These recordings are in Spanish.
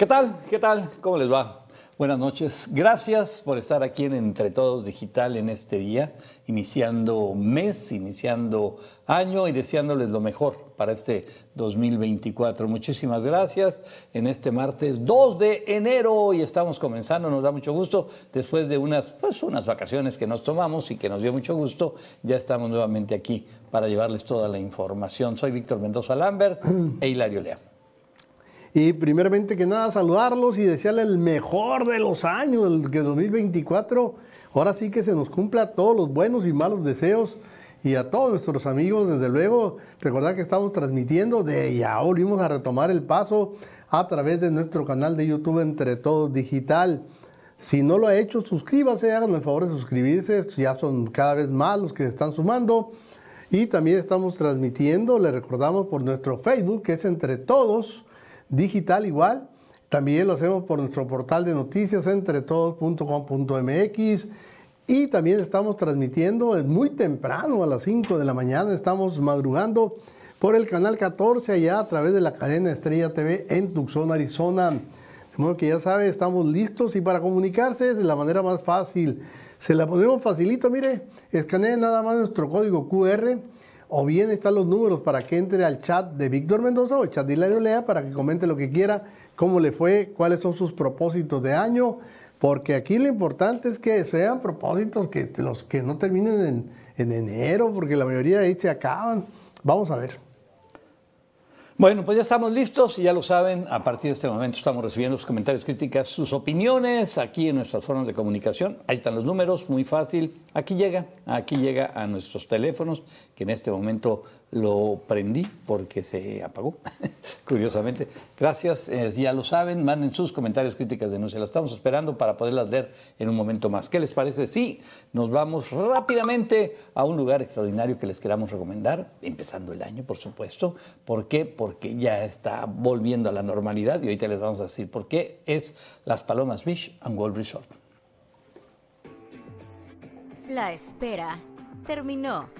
¿Qué tal? ¿Qué tal? ¿Cómo les va? Buenas noches. Gracias por estar aquí en Entre Todos Digital en este día, iniciando mes, iniciando año y deseándoles lo mejor para este 2024. Muchísimas gracias. En este martes 2 de enero y estamos comenzando, nos da mucho gusto después de unas pues unas vacaciones que nos tomamos y que nos dio mucho gusto, ya estamos nuevamente aquí para llevarles toda la información. Soy Víctor Mendoza Lambert e Hilario Lea. Y primeramente que nada, saludarlos y desearles el mejor de los años, el que 2024, ahora sí que se nos cumpla todos los buenos y malos deseos. Y a todos nuestros amigos, desde luego, recordar que estamos transmitiendo, de ya volvimos a retomar el paso a través de nuestro canal de YouTube Entre Todos Digital. Si no lo ha hecho, suscríbase, hagan el favor de suscribirse, ya son cada vez más los que se están sumando. Y también estamos transmitiendo, le recordamos por nuestro Facebook, que es Entre Todos digital igual. También lo hacemos por nuestro portal de noticias entretodos.com.mx y también estamos transmitiendo muy temprano a las 5 de la mañana, estamos madrugando por el canal 14 allá a través de la cadena Estrella TV en Tucson, Arizona. De modo que ya sabe, estamos listos y para comunicarse es de la manera más fácil. Se la ponemos facilito, mire, escanee nada más nuestro código QR o bien están los números para que entre al chat de Víctor Mendoza o el chat de Hilario Lea para que comente lo que quiera, cómo le fue, cuáles son sus propósitos de año, porque aquí lo importante es que sean propósitos que los que no terminen en, en enero, porque la mayoría de ahí se acaban. Vamos a ver. Bueno, pues ya estamos listos y ya lo saben, a partir de este momento estamos recibiendo sus comentarios, críticas, sus opiniones aquí en nuestras formas de comunicación. Ahí están los números, muy fácil. Aquí llega, aquí llega a nuestros teléfonos, que en este momento lo prendí porque se apagó, curiosamente. Gracias, eh, ya lo saben, manden sus comentarios, críticas, denuncias. Las estamos esperando para poderlas leer en un momento más. ¿Qué les parece? Sí, nos vamos rápidamente a un lugar extraordinario que les queramos recomendar, empezando el año, por supuesto. ¿Por qué? Porque ya está volviendo a la normalidad y ahorita les vamos a decir por qué. Es Las Palomas Beach and World Resort. La espera terminó.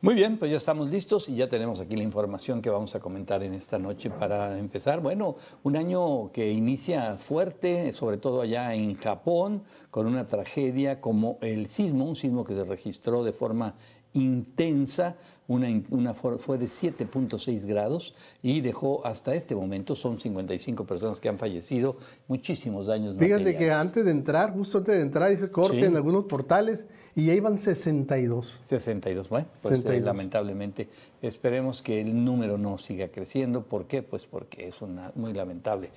Muy bien, pues ya estamos listos y ya tenemos aquí la información que vamos a comentar en esta noche para empezar. Bueno, un año que inicia fuerte, sobre todo allá en Japón, con una tragedia como el sismo, un sismo que se registró de forma intensa, una, una fue de 7.6 grados y dejó hasta este momento, son 55 personas que han fallecido, muchísimos daños Fíjate que antes de entrar, justo antes de entrar, hice corte en algunos portales y ahí van 62. 62, bueno, pues eh, lamentablemente esperemos que el número no siga creciendo. ¿Por qué? Pues porque es una, muy lamentable.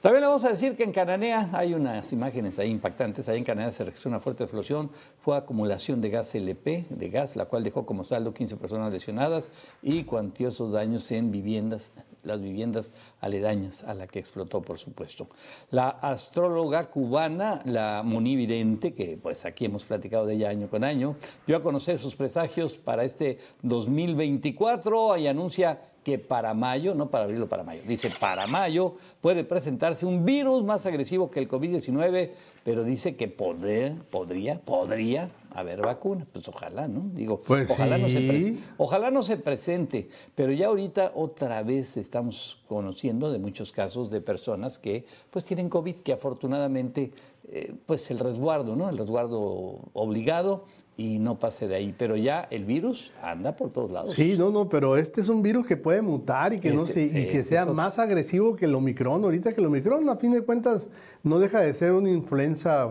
También le vamos a decir que en Cananea hay unas imágenes ahí impactantes. Ahí en Cananea se registró una fuerte explosión. Fue acumulación de gas LP, de gas, la cual dejó como saldo 15 personas lesionadas y cuantiosos daños en viviendas, las viviendas aledañas a la que explotó, por supuesto. La astróloga cubana, la monividente, que pues aquí hemos platicado de ella año con año, dio a conocer sus presagios para este 2024 y anuncia que para mayo, no para abril o para mayo, dice para mayo puede presentarse un virus más agresivo que el COVID-19, pero dice que podría, podría, podría haber vacuna. Pues ojalá, ¿no? Digo, pues ojalá, no se ojalá no se presente, pero ya ahorita otra vez estamos conociendo de muchos casos de personas que pues tienen COVID, que afortunadamente eh, pues el resguardo, ¿no? El resguardo obligado y no pase de ahí. Pero ya el virus anda por todos lados. Sí, no, no, pero este es un virus que puede mutar y que, no este, y que sea más agresivo que el Omicron. Ahorita que el Omicron, a fin de cuentas, no deja de ser una influenza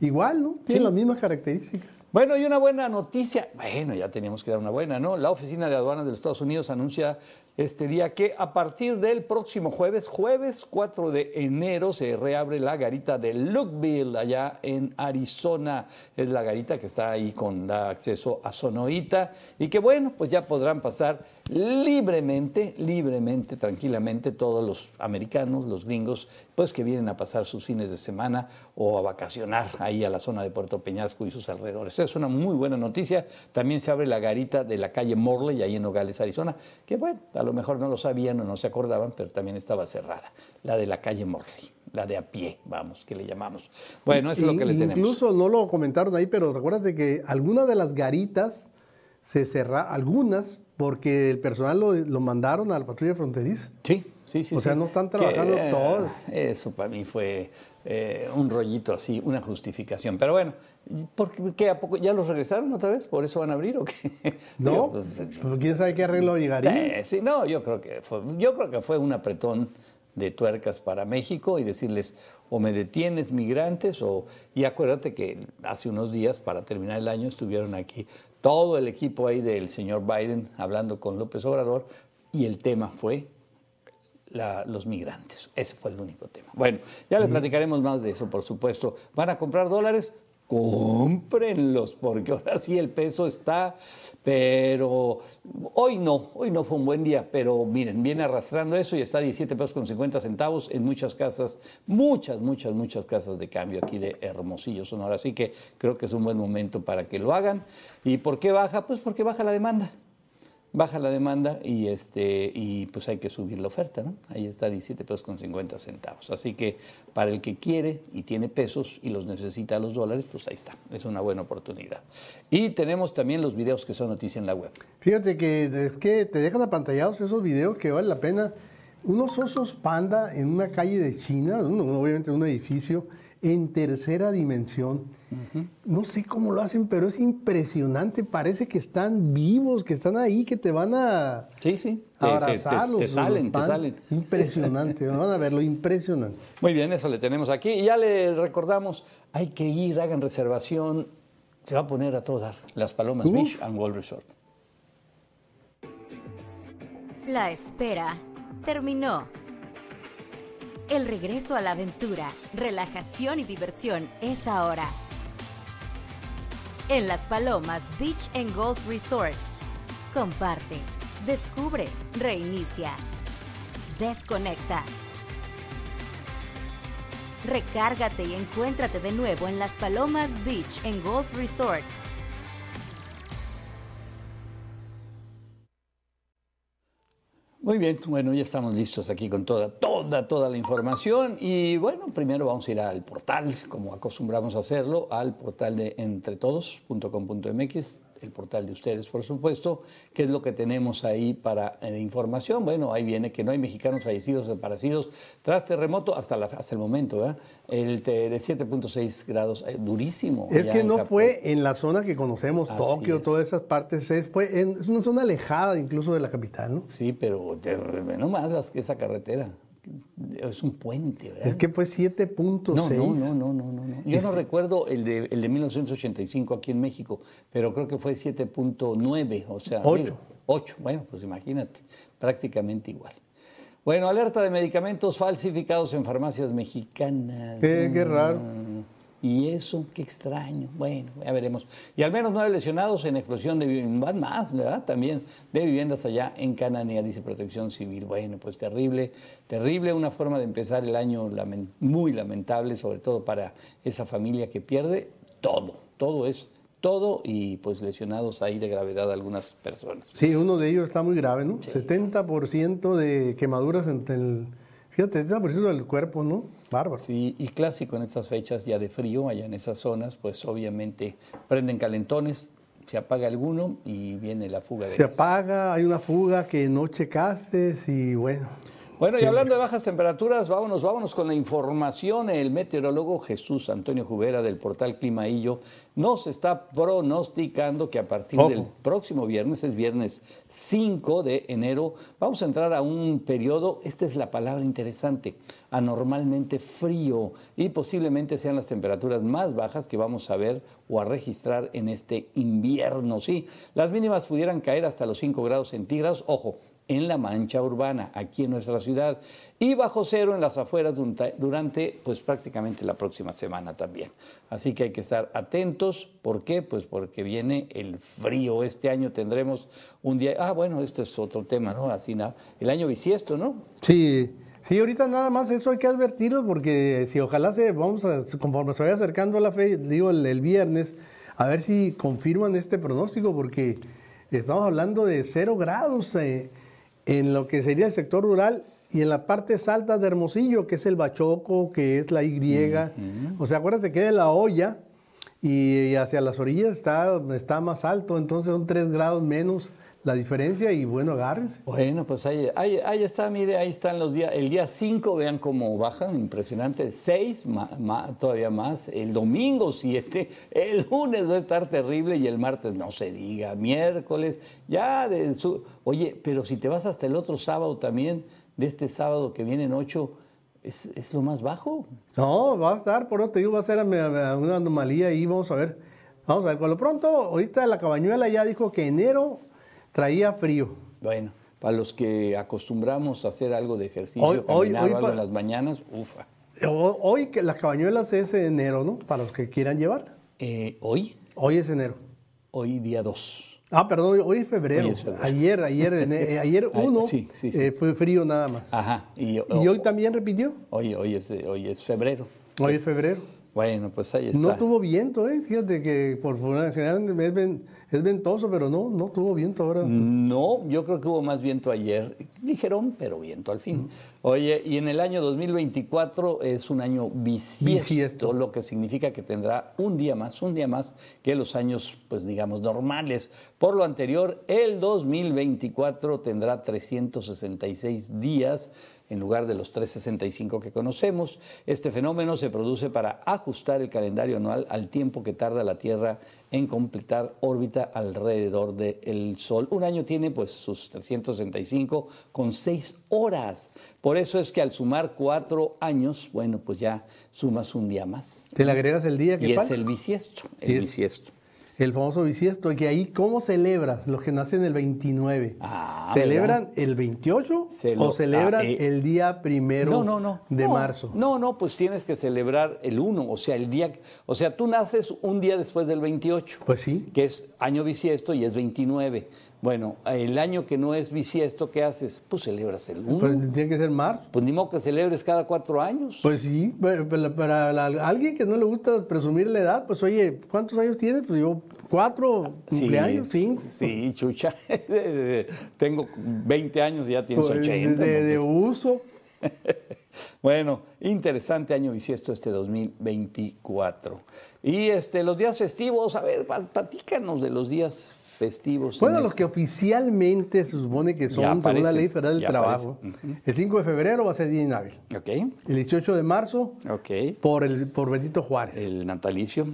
igual, ¿no? Tiene las mismas características. Bueno, y una buena noticia. Bueno, ya teníamos que dar una buena, ¿no? La Oficina de Aduanas de los Estados Unidos anuncia este día que a partir del próximo jueves, jueves 4 de enero, se reabre la garita de Lookville, allá en Arizona. Es la garita que está ahí con acceso a Sonoita y que bueno, pues ya podrán pasar libremente, libremente, tranquilamente todos los americanos, los gringos, pues que vienen a pasar sus fines de semana o a vacacionar ahí a la zona de Puerto Peñasco y sus alrededores. Es una muy buena noticia. También se abre la garita de la calle Morley, ahí en Nogales, Arizona, que bueno, a lo mejor no lo sabían o no se acordaban, pero también estaba cerrada, la de la calle Morley la de a pie, vamos, que le llamamos. Bueno, eso es lo que le tenemos. Incluso no lo comentaron ahí, pero recuérdate que algunas de las garitas se cerraron, algunas porque el personal lo, mandaron a la patrulla fronteriza. Sí, sí, sí. O sea, no están trabajando todos. Eso para mí fue eh, un rollito así, una justificación. Pero bueno, ¿por qué a poco ya los regresaron otra vez? ¿Por eso van a abrir o qué? No, pues, pues, quién sabe qué arreglo llegaría. Eh, sí, no, yo creo que fue, yo creo que fue un apretón de tuercas para México y decirles o me detienes migrantes o y acuérdate que hace unos días para terminar el año estuvieron aquí todo el equipo ahí del señor Biden hablando con López Obrador y el tema fue los migrantes. Ese fue el único tema. Bueno, ya les platicaremos más de eso, por supuesto. ¿Van a comprar dólares? Cómprenlos, porque ahora sí el peso está, pero hoy no, hoy no fue un buen día, pero miren, viene arrastrando eso y está 17 pesos con 50 centavos en muchas casas, muchas, muchas, muchas casas de cambio aquí de Hermosillo, Sonora, así que creo que es un buen momento para que lo hagan. ¿Y por qué baja? Pues porque baja la demanda baja la demanda y este y pues hay que subir la oferta, ¿no? Ahí está 17 pesos con 50 centavos. Así que para el que quiere y tiene pesos y los necesita los dólares, pues ahí está. Es una buena oportunidad. Y tenemos también los videos que son noticia en la web. Fíjate que es que te dejan apantallados esos videos que vale la pena. Unos osos panda en una calle de China, obviamente en un edificio en tercera dimensión. No sé cómo lo hacen, pero es impresionante. Parece que están vivos, que están ahí, que te van a sí, sí. abrazar. Te, salen, te salen. Impresionante, van a verlo, impresionante. Muy bien, eso le tenemos aquí. Y ya le recordamos, hay que ir, hagan reservación. Se va a poner a todas las Palomas Beach and World Resort. La espera terminó. El regreso a la aventura, relajación y diversión es ahora. En Las Palomas Beach Golf Resort. Comparte, descubre, reinicia, desconecta. Recárgate y encuéntrate de nuevo en Las Palomas Beach Golf Resort Muy bien, bueno, ya estamos listos aquí con toda, toda, toda la información. Y bueno, primero vamos a ir al portal, como acostumbramos a hacerlo, al portal de entretodos.com.mx el portal de ustedes, por supuesto. ¿Qué es lo que tenemos ahí para eh, información? Bueno, ahí viene que no hay mexicanos fallecidos o desaparecidos tras terremoto hasta, la, hasta el momento, ¿eh? El de 7.6 grados, eh, durísimo. Es que no fue en la zona que conocemos, Tokio, todas esas partes, es, fue en, es una zona alejada incluso de la capital, ¿no? Sí, pero no más que esa carretera es un puente, ¿verdad? Es que fue 7.6. No, no, no, no, no, no. Yo no recuerdo el de, el de 1985 aquí en México, pero creo que fue 7.9, o sea, 8. 8, bueno, pues imagínate, prácticamente igual. Bueno, alerta de medicamentos falsificados en farmacias mexicanas. Qué, qué raro. Y eso, qué extraño. Bueno, ya veremos. Y al menos nueve lesionados en explosión de viviendas, van más, ¿verdad? También de viviendas allá en Cananea, dice Protección Civil. Bueno, pues terrible, terrible, una forma de empezar el año muy lamentable, sobre todo para esa familia que pierde todo, todo es todo y pues lesionados ahí de gravedad algunas personas. Sí, uno de ellos está muy grave, ¿no? 70% de quemaduras en el Fíjate, 70% del cuerpo, ¿no? Bárbaro. Sí, y clásico en estas fechas ya de frío, allá en esas zonas, pues obviamente prenden calentones, se apaga alguno y viene la fuga de Se apaga, hay una fuga que no checaste y bueno. Bueno, y hablando de bajas temperaturas, vámonos, vámonos con la información. El meteorólogo Jesús Antonio Jubera del portal Climaillo nos está pronosticando que a partir del próximo viernes, es viernes 5 de enero, vamos a entrar a un periodo, esta es la palabra interesante, anormalmente frío y posiblemente sean las temperaturas más bajas que vamos a ver o a registrar en este invierno. Sí, las mínimas pudieran caer hasta los 5 grados centígrados. Ojo, en la mancha urbana, aquí en nuestra ciudad, y bajo cero en las afueras durante, pues prácticamente la próxima semana también. Así que hay que estar atentos. ¿Por qué? Pues porque viene el frío. Este año tendremos un día, ah, bueno, este es otro tema, ¿no? Así, el año bisiesto, ¿no? Sí. Sí, ahorita nada más eso hay que advertirlo porque si ojalá se, vamos a, conforme se vaya acercando a la fe, digo el viernes, a ver si confirman este pronóstico porque estamos hablando de cero grados. Eh, en lo que sería el sector rural y en la parte altas de Hermosillo, que es el Bachoco, que es la Y. O sea, acuérdate que de la olla y hacia las orillas está, está más alto, entonces son tres grados menos la diferencia y bueno, agárrense. Bueno, pues ahí, ahí, está, mire, ahí están los días. El día 5, vean cómo bajan, impresionante. 6, todavía más. El domingo 7, el lunes va a estar terrible y el martes no se diga. Miércoles, ya de su... Oye, pero si te vas hasta el otro sábado también, de este sábado que viene en 8, es, es, lo más bajo. No, va a estar, por otro te digo, va a ser una anomalía y vamos a ver. Vamos a ver, con lo pronto, ahorita la cabañuela ya dijo que enero Traía frío. Bueno, para los que acostumbramos a hacer algo de ejercicio, hoy, hoy, algo en las mañanas, ufa. Hoy que las cabañuelas es enero, ¿no? Para los que quieran llevar. Eh, ¿Hoy? Hoy es enero. Hoy día 2. Ah, perdón, hoy es febrero. Ayer, ayer, eh, ayer uno eh, fue frío nada más. Ajá. ¿Y, hoy también repitió? Hoy, hoy, es, hoy es febrero. Hoy es febrero. Bueno, pues ahí está. No tuvo viento, ¿eh? Fíjate que por general es, ventoso, pero no, no tuvo viento ahora. No, yo creo que hubo más viento ayer. Ligerón, pero viento al fin. Oye, y en el año 2024 es un año bisiesto, lo que significa que tendrá un día más, un día más que los años, pues digamos, normales. Por lo anterior, el 2024 tendrá 366 días en lugar de los 365 que conocemos. Este fenómeno se produce para ajustar el calendario anual al tiempo que tarda la Tierra en completar órbita alrededor del Sol. Un año tiene pues sus 365 con 6 horas. Por eso es que al sumar cuatro años, bueno, pues ya sumas un día más. ¿Te le agregas el día que Y es el bisiesto, el bisiesto. El famoso bisiesto, y que ahí, ¿cómo celebras los que nacen el 29? Ah, ¿Celebran el 28 o celebran ah, eh, el día primero de marzo? No, no, pues tienes que celebrar el 1, o sea, el día, o sea, tú naces un día después del 28. Pues sí. Que es año bisiesto y es 29. Bueno, el año que no es bisiesto, ¿qué haces? Pues celebras el 1. Pues tiene que ser marzo. Pues ni modo que celebres cada cuatro años. Pues sí, para, alguien que no le gusta presumir la edad, pues oye, ¿cuántos años tienes? Pues yo, cuatro cumpleaños, cinco. Sí, chucha. Tengo 20 años y ya tienes 80. Pues, de, uso. bueno, interesante año bisiesto este 2024. Y este, los días festivos, a ver, platícanos de los días festivos. Bueno, los que oficialmente se supone que son según la Ley Federal del Trabajo. El 5 de febrero va a ser día inhábil. Ok. El 18 de marzo, okay. por, el, por Benito Juárez. El natalicio.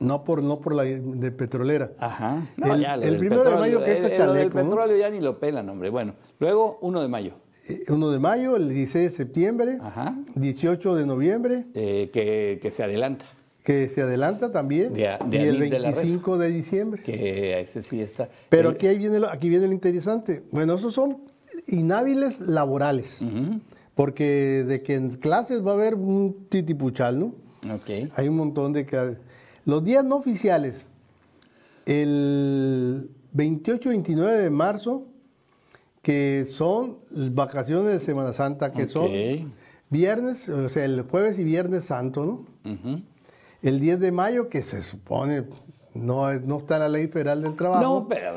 No por, no por la de petrolera. Ajá. el, ya, el primero de mayo que es el chaleco. El petróleo ya ni lo pelan, hombre. Bueno, luego 1 de mayo. 1 eh, de mayo, el 16 de septiembre, Ajá. 18 de noviembre. Eh, que, que se adelanta que se adelanta también, y el 25 de, diciembre. Que ese sí está. Pero aquí, viene lo, aquí viene lo interesante. Bueno, esos son inhábiles laborales, porque de que en clases va a haber un titipuchal, ¿no? Ok. Hay un montón de clases. Los días no oficiales, el 28 y 29 de marzo, que son vacaciones de Semana Santa, que son viernes, o sea, el jueves y viernes santo, ¿no? El 10 de mayo, que se supone no, no está la ley federal del trabajo. No, pero,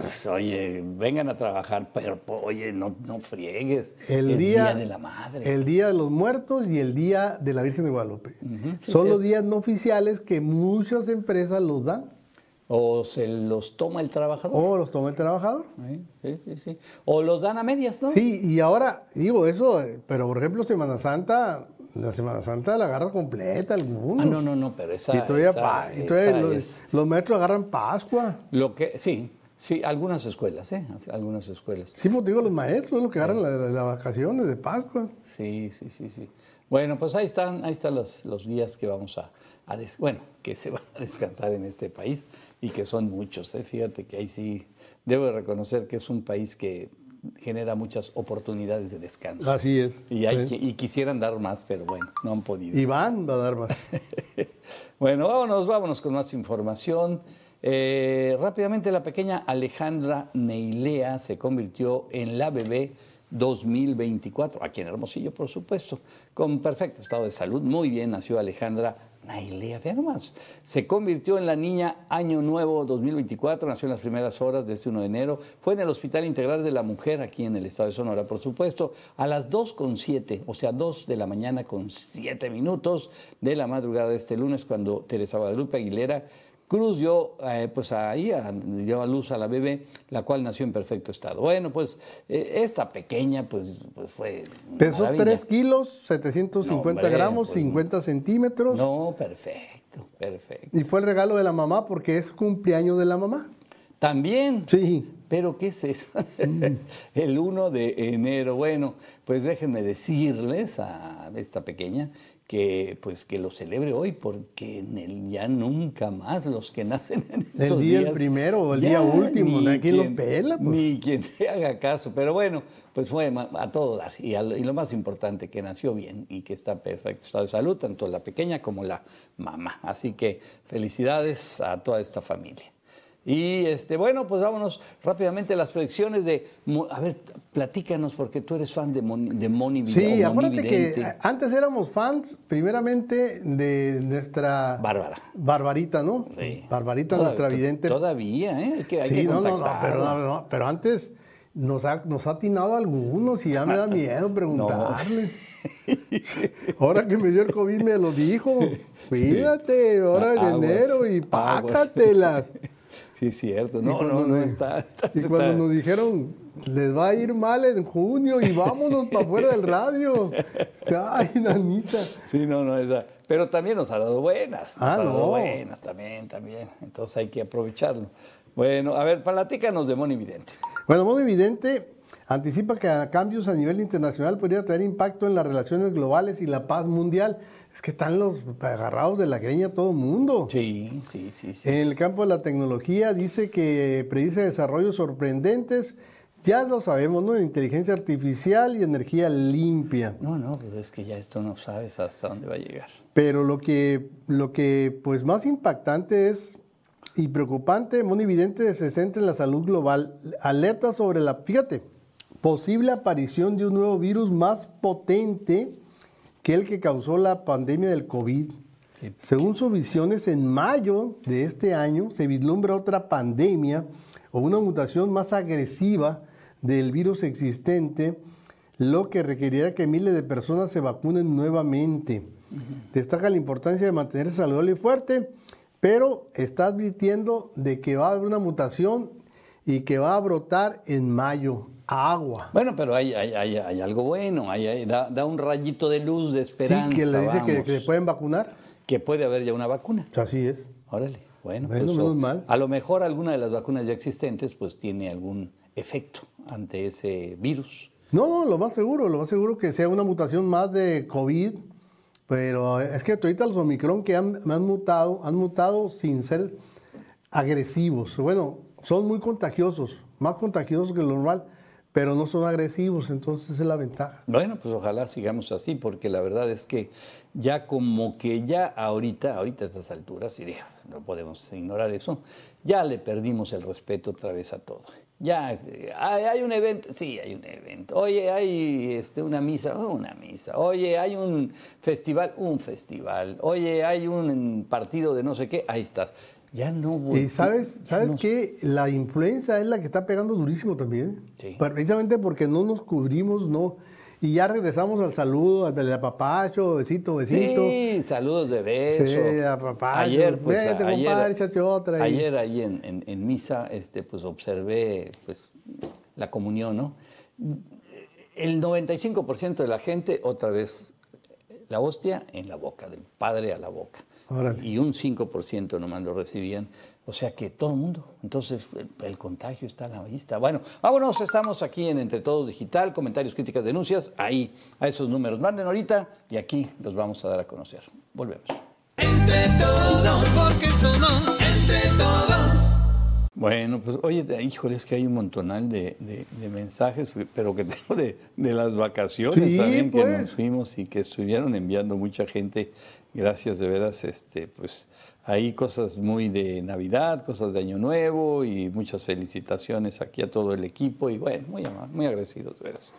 pues, oye, vengan a trabajar, pero oye, no, no friegues. El día, de la madre. El día de los muertos y el día de la Virgen de Guadalupe. Son los días no oficiales que muchas empresas los dan. ¿O se los toma el trabajador? O los toma el trabajador. Sí, sí, sí. O los dan a medias, ¿no? Sí, y ahora, digo eso, pero por ejemplo, Semana Santa, la Semana Santa la agarra completa algunos. Ah, no, no, no, pero esa. Y todavía, esa- y esa todavía los, es los maestros agarran Pascua. Lo que, sí, sí, algunas escuelas, ¿eh? Algunas escuelas. Sí, pues digo, los maestros los que agarran la- las vacaciones de Pascua. Sí, sí, sí, sí. Bueno, pues ahí están, ahí están los, los días que vamos a, a des- bueno, que se van a descansar en este país y que son muchos. ¿eh? Fíjate que ahí sí debo de reconocer que es un país que genera muchas oportunidades de descanso. Así es. Y, hay Sí. que- y quisieran dar más, pero bueno, no han podido. Iván va a dar más. Bueno, vámonos, vámonos con más información. Eh, rápidamente, la pequeña Alejandra Neilea se convirtió en la bebé 2024, aquí en Hermosillo, por supuesto, con perfecto estado de salud. Muy bien nació Alejandra Neilea, vean nomás. Se convirtió en la niña Año Nuevo 2024, nació en las primeras horas de este 1 de enero. Fue en el Hospital Integral de la Mujer, aquí en el estado de Sonora, por supuesto, a las 2.7, o sea, 2 de la mañana con 7 minutos de la madrugada de este lunes, cuando Teresa Guadalupe Aguilera Cruz dio, eh, pues ahí a- dio a luz a la bebé, la cual nació en perfecto estado. Bueno, pues eh, esta pequeña, pues, pues fue. Pesó maravilla. 3 kilos, 750 No, hombre, gramos, pues, 50 centímetros. No, perfecto, perfecto. Y fue el regalo de la mamá porque es cumpleaños de la mamá. También. Sí. Pero ¿qué es eso? Mm. El 1 de enero. Bueno, pues déjenme decirles a esta pequeña que pues que lo celebre hoy porque en el ya nunca más los que nacen en El estos día días, primero o el día último, ni ¿no? ¿Quién los pela, pues? Ni quien te haga caso, pero bueno, pues fue a todo dar y, a y lo más importante que nació bien y que está en perfecto estado de salud tanto la pequeña como la mamá. Así que felicidades a toda esta familia. Y este, bueno, pues vámonos rápidamente a las predicciones de. A ver, platícanos, porque tú eres fan de Moni, de Moni Sí, acuérdate que antes éramos fans, primeramente, de nuestra Bárbara. Barbarita, ¿no? Sí. Barbarita, nuestra vidente. Todavía, ¿eh? Hay que, hay sí, que no, no, no, pero, no, no, pero antes nos ha, nos ha atinado algunos y ya me da miedo preguntarle. Ahora que me dio el COVID me lo dijo. Fíjate, ahora en Aguas, enero y pácatelas. Sí, es cierto. No, no, no, está. está- Y cuando está- nos dijeron, les va a ir mal en junio y vámonos para afuera del radio. Ay, nanita. Sí, no, no, esa. Pero también nos ha dado buenas. Nos Ah, ha dado no. buenas también, también. Entonces hay que aprovecharlo. Bueno, a ver, platícanos de Moni Vidente. Bueno, Modo Evidente anticipa que a cambios a nivel internacional podría tener impacto en las relaciones globales y la paz mundial. Es que están los agarrados de la greña todo el mundo. Sí, sí, sí, sí. En el campo de la tecnología dice que predice desarrollos sorprendentes. Ya lo sabemos, ¿no? Inteligencia artificial y energía limpia. No, no, pues es que ya esto no sabes hasta dónde va a llegar. Pero lo que, lo que pues más impactante es y preocupante, muy evidente, se centra en la salud global. Alerta sobre la, fíjate, posible aparición de un nuevo virus más potente que el que causó la pandemia del COVID. Según sus visiones, en mayo de este año se vislumbra otra pandemia o una mutación más agresiva del virus existente, lo que requerirá que miles de personas se vacunen nuevamente. Destaca la importancia de mantenerse saludable y fuerte, pero está advirtiendo de que va a haber una mutación y que va a brotar en mayo. Agua. Bueno, pero hay, hay, hay, hay algo bueno, da, da un rayito de luz, de esperanza. sí, que le dice que, pueden vacunar. que puede haber ya una vacuna. Así es. Órale, bueno, pues, menos o- mal. a lo mejor alguna de las vacunas ya existentes pues tiene algún efecto ante ese virus. No, no, lo más seguro, lo más seguro que sea una mutación más de COVID, pero es que ahorita los Omicron que han, han mutado, han mutado sin ser agresivos. Bueno, son muy contagiosos, más contagiosos que lo normal, pero no son agresivos, entonces es la ventaja. Bueno, pues ojalá sigamos así, porque la verdad es que ya como que ya ahorita, ahorita a estas alturas, y digo, no podemos ignorar eso, ya le perdimos el respeto otra vez a todo. Ya, eh, hay, hay un evento, sí, hay un evento. Oye, hay este, una misa, oh, una misa. Oye, hay un festival, un festival. Oye, hay un partido de no sé qué, ahí estás. Ya no voy. Y sabes, ¿sabes no- qué? La influenza es la que está pegando durísimo también. Sí. Precisamente porque no nos cubrimos, no. Y ya regresamos al saludo, al apapacho, besito, besito. Sí, saludos de beso. Sí, apapacho. Ayer, pues, Vete, ayer, compadre, échate otra ahí. ayer ahí en, en- en misa, este, pues observé, pues, la comunión, ¿no? El 95% de la gente, otra vez, la hostia en la boca, del padre a la boca. Órale. Y un 5% nomás lo recibían. O sea que todo el mundo. Entonces, el, el contagio está a la vista. Bueno, vámonos, estamos aquí en Entre Todos Digital, comentarios, críticas, denuncias, ahí, a esos números. Manden ahorita y aquí los vamos a dar a conocer. Volvemos. Entre todos, porque somos entre todos. Bueno, pues oye, híjole, es que hay un montonal de, de- de mensajes, pero que tengo de, de las vacaciones Sí, también que pues. nos fuimos y que estuvieron enviando mucha gente. Gracias, de veras, este, pues hay cosas muy de Navidad, cosas de Año Nuevo y muchas felicitaciones aquí a todo el equipo y bueno, muy muy agradecidos, de veras,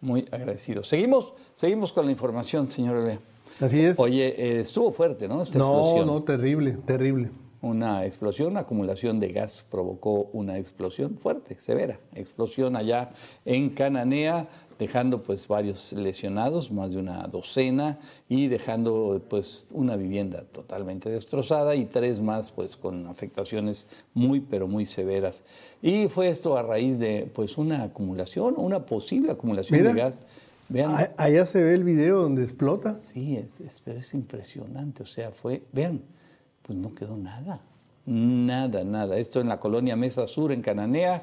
muy agradecidos. Seguimos, seguimos con la información, señor Olea. Así es. Oye, eh, estuvo fuerte, ¿no? Esta no, explosión. no, terrible, terrible. Una explosión, una acumulación de gas provocó una explosión fuerte, severa. Explosión allá en Cananea, dejando pues varios lesionados, más de una docena, y dejando pues una vivienda totalmente destrozada y tres más pues con afectaciones muy pero muy severas. Y fue esto a raíz de pues una acumulación, una posible acumulación Mira. de gas. Vean, Allá se ve el video donde explota. Sí, es, es, pero es impresionante. O sea, fue, vean, pues no quedó nada. Nada, nada. Esto en la colonia Mesa Sur, en Cananea.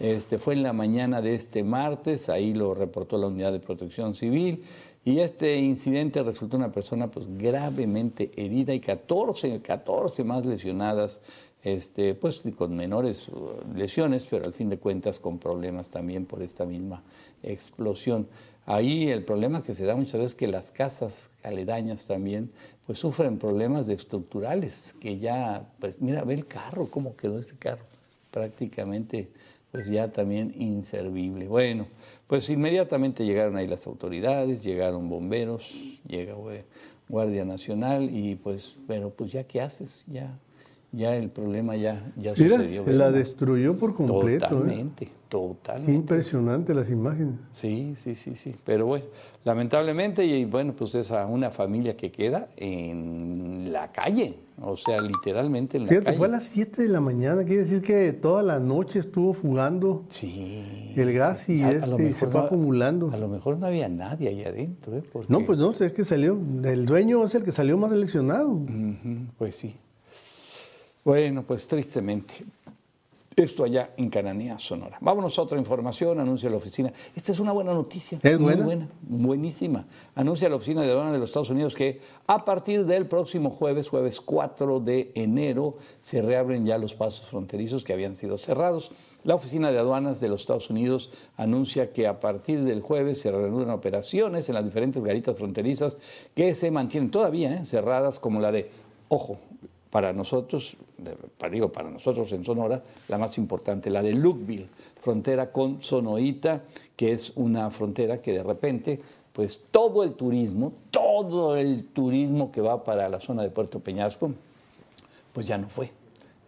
Este, fue en la mañana de este martes, ahí lo reportó la Unidad de Protección Civil. Y este incidente resultó una persona pues, gravemente herida y 14, 14 más lesionadas, este, pues con menores uh, lesiones, pero al fin de cuentas con problemas también por esta misma explosión. Ahí el problema que se da muchas veces es que las casas aledañas también pues sufren problemas estructurales, que ya, pues mira, ve el carro, cómo quedó ese carro, prácticamente pues ya también inservible. Bueno, pues inmediatamente llegaron ahí las autoridades, llegaron bomberos, llega eh, Guardia Nacional y pues, pero pues ya qué haces, ya, ya el problema ya, ya Mira, sucedió. la ¿verdad? destruyó por completo. ¿eh? Totalmente, totalmente. Impresionante las imágenes. Sí, sí, sí, sí. Pero bueno, lamentablemente, y bueno, pues esa una familia que queda en la calle, o sea, literalmente en la Fíjate, calle. fue a las 7 de la mañana, quiere decir que toda la noche estuvo fugando Sí. el gas y A- a lo este, se fue no- acumulando. A lo mejor no había nadie ahí adentro, ¿eh? Porque- No, pues no, es que salió, el dueño es el que salió más lesionado. Ujú, Pues sí. Bueno, pues tristemente. Esto allá en Cananea, Sonora. Vámonos a otra información, anuncia la oficina. Esta es una buena noticia. ¿Es muy buena? buena, buenísima. Anuncia la oficina de aduana de los Estados Unidos que a partir del próximo jueves, jueves 4 de enero, se reabren ya los pasos fronterizos que habían sido cerrados. La oficina de aduanas de los Estados Unidos anuncia que a partir del jueves se reanudan operaciones en las diferentes garitas fronterizas que se mantienen todavía ¿eh? cerradas, como la de, ojo, para nosotros, para, digo, para nosotros en Sonora, la más importante, la de Lukeville, frontera con Sonoita, que es una frontera que de repente, pues todo el turismo, todo el turismo que va para la zona de Puerto Peñasco, pues ya no fue.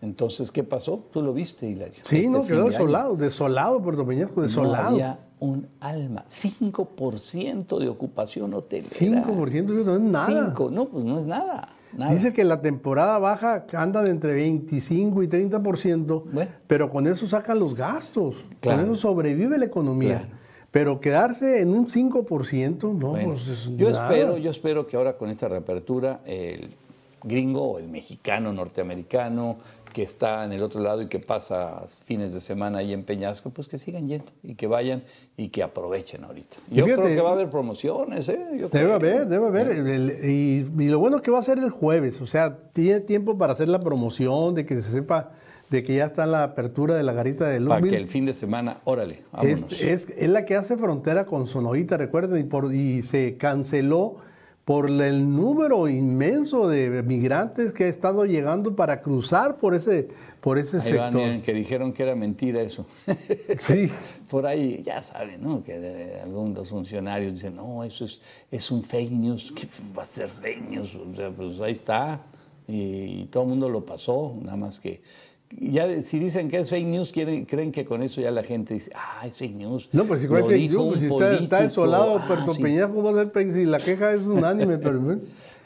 Entonces, ¿qué pasó? Tú lo viste, Hilario. Sí, Este no, quedó de desolado, desolado Puerto Peñasco, No desolado. había un alma. 5% de ocupación hotelera. 5% no es nada. Cinco. No, pues no es nada. Nada. Dice que la temporada baja anda de entre 25 y 30%, Bueno. pero con eso sacan los gastos, Claro. con eso sobrevive la economía. Claro. Pero quedarse en un 5%, no, Bueno, pues es yo nada. espero, yo espero que ahora con esta reapertura el gringo o el mexicano norteamericano que está en el otro lado y que pasa fines de semana ahí en Peñasco, pues que sigan yendo y que vayan y que aprovechen ahorita. Yo Fíjate, creo que va a haber promociones, ¿eh? Yo Debe haber, debe haber. Y, y lo bueno es que va a ser el jueves, o sea, tiene tiempo para hacer la promoción, de que se sepa de que ya está la apertura de la garita de Para que Lubin. el fin de semana, órale, vámonos. Es, es, es la que hace frontera con Sonoita, recuerden, y, por, y se canceló por el número inmenso de migrantes que ha estado llegando para cruzar por ese, por ese Ahí van, sector. miren, que dijeron que era mentira eso. Sí. Por ahí, ya saben, ¿no? Que algunos funcionarios dicen, no, eso es, es un fake news. ¿Qué va a ser fake news? O sea, pues ahí está. Y, todo el mundo lo pasó, nada más que, ya si dicen que es fake news, quieren, creen que con eso ya la gente dice, ah, es fake news. No, pues si es fake news, si está, está desolado Ah, Puerto sí. Peñasco, va a ser fake si la queja es unánime, pero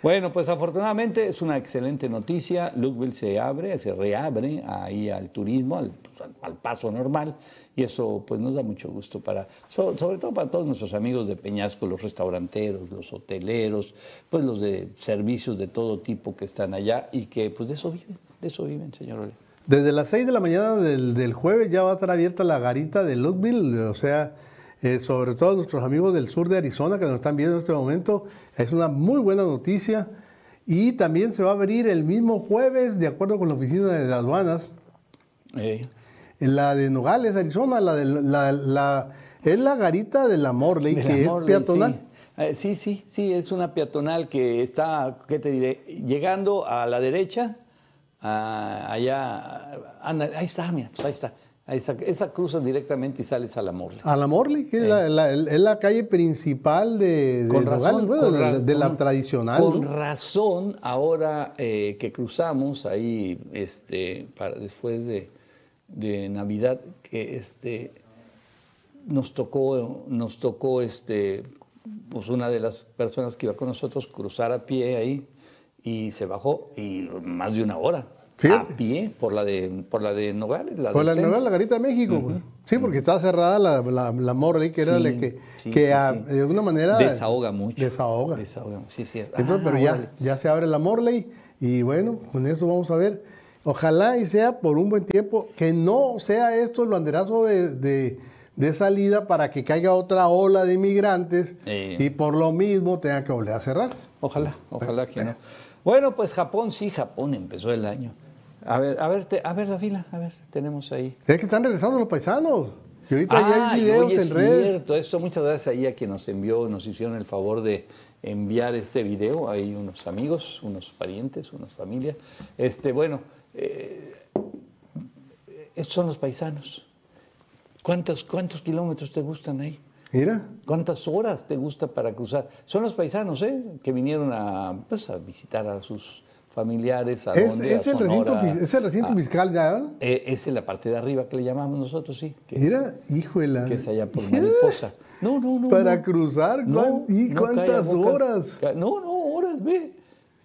Bueno, pues afortunadamente es una excelente noticia. Lookville se abre, se reabre ahí al turismo, al, pues, al- al paso normal. Y eso pues nos da mucho gusto para, so- sobre todo para todos nuestros amigos de Peñasco, los restauranteros, los hoteleros, pues los de servicios de todo tipo que están allá y que pues de eso viven, de eso viven, señor Ole. Desde las 6 de la mañana del, del jueves ya va a estar abierta la garita de Lookville, o sea, eh, sobre todo nuestros amigos del sur de Arizona que nos están viendo en este momento, es una muy buena noticia. Y también se va a abrir el mismo jueves, de acuerdo con la oficina de aduanas, Eh, en la de Nogales, Arizona, la de la, la- es la garita de la Morley, de que la es Morley, peatonal. Sí. Eh, sí, sí, sí, es una peatonal que está, ¿qué te diré? Llegando a la derecha, a- allá, anda, ahí está, mira, pues ahí está. Ahí está. Esa cruzas directamente y sales a la Morley. A la Morley, que es, la, la- es la calle principal de, de Con Nogales, razón, bueno, con de, ra- de la con- tradicional. Con ¿no? razón, ahora eh, que cruzamos ahí, este, para, después de, de Navidad, que este, nos tocó, nos tocó este, pues una de las personas que iba con nosotros cruzar a pie ahí y se bajó y más de una hora. Fíjate. A pie por la de por la de Nogales, la del la, centro. Nogales, la garita de México. Sí, porque está cerrada la, la, la Morley, que era la que, sí, que sí, a- sí. de alguna manera... Desahoga mucho. Desahoga. Desahoga, sí, sí. Entonces, Ah, pero ya, ya se abre la Morley y bueno, con eso vamos a ver. Ojalá y sea por un buen tiempo, que no sea esto el banderazo de, de- de salida para que caiga otra ola de inmigrantes Eh. y por lo mismo tenga que volver a cerrarse. Ojalá, ojalá que no. Bueno, pues Japón, sí, Japón empezó el año. A ver, a ver, te- a ver la fila, a ver, tenemos ahí. Es que están regresando los paisanos. Y ahorita ya hay videos en es redes. cierto, esto, muchas gracias ahí a quien nos envió, nos hicieron el favor de enviar este video. Hay unos amigos, unos parientes, unas familias. Este, bueno, eh, estos son los paisanos. ¿Cuántos, ¿Cuántos kilómetros te gustan ahí? Mira, ¿Cuántas horas te gusta para cruzar? Son los paisanos, ¿eh? Que vinieron a, pues, a visitar a sus familiares, a es, dónde, a es el recinto, Sonora. es el recinto Ah, fiscal ya, eh, es en la parte de arriba que le llamamos nosotros, sí. Que Mira, es, que es allá por Mariposa. No, no, no. Para no. cruzar, No, ¿cuán- ¿y no, cuántas boca. horas? No, no, horas, ve.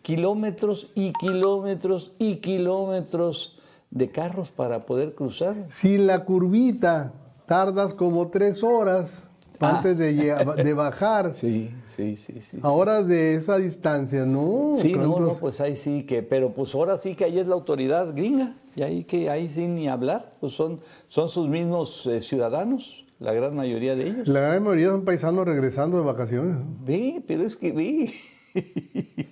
Kilómetros y kilómetros y kilómetros de carros para poder cruzar. Si la curvita tardas como tres horas Ah. antes de, llega- de bajar, Sí, sí, sí, sí. ahora de esa distancia, no. Sí, no, no, pues ahí sí que, pero pues ahora sí que ahí es la autoridad gringa, y ahí que ahí sin ni hablar, pues son, son sus mismos eh, ciudadanos, la gran mayoría de ellos. La gran mayoría son paisanos regresando de vacaciones. Ve, pero es que ve.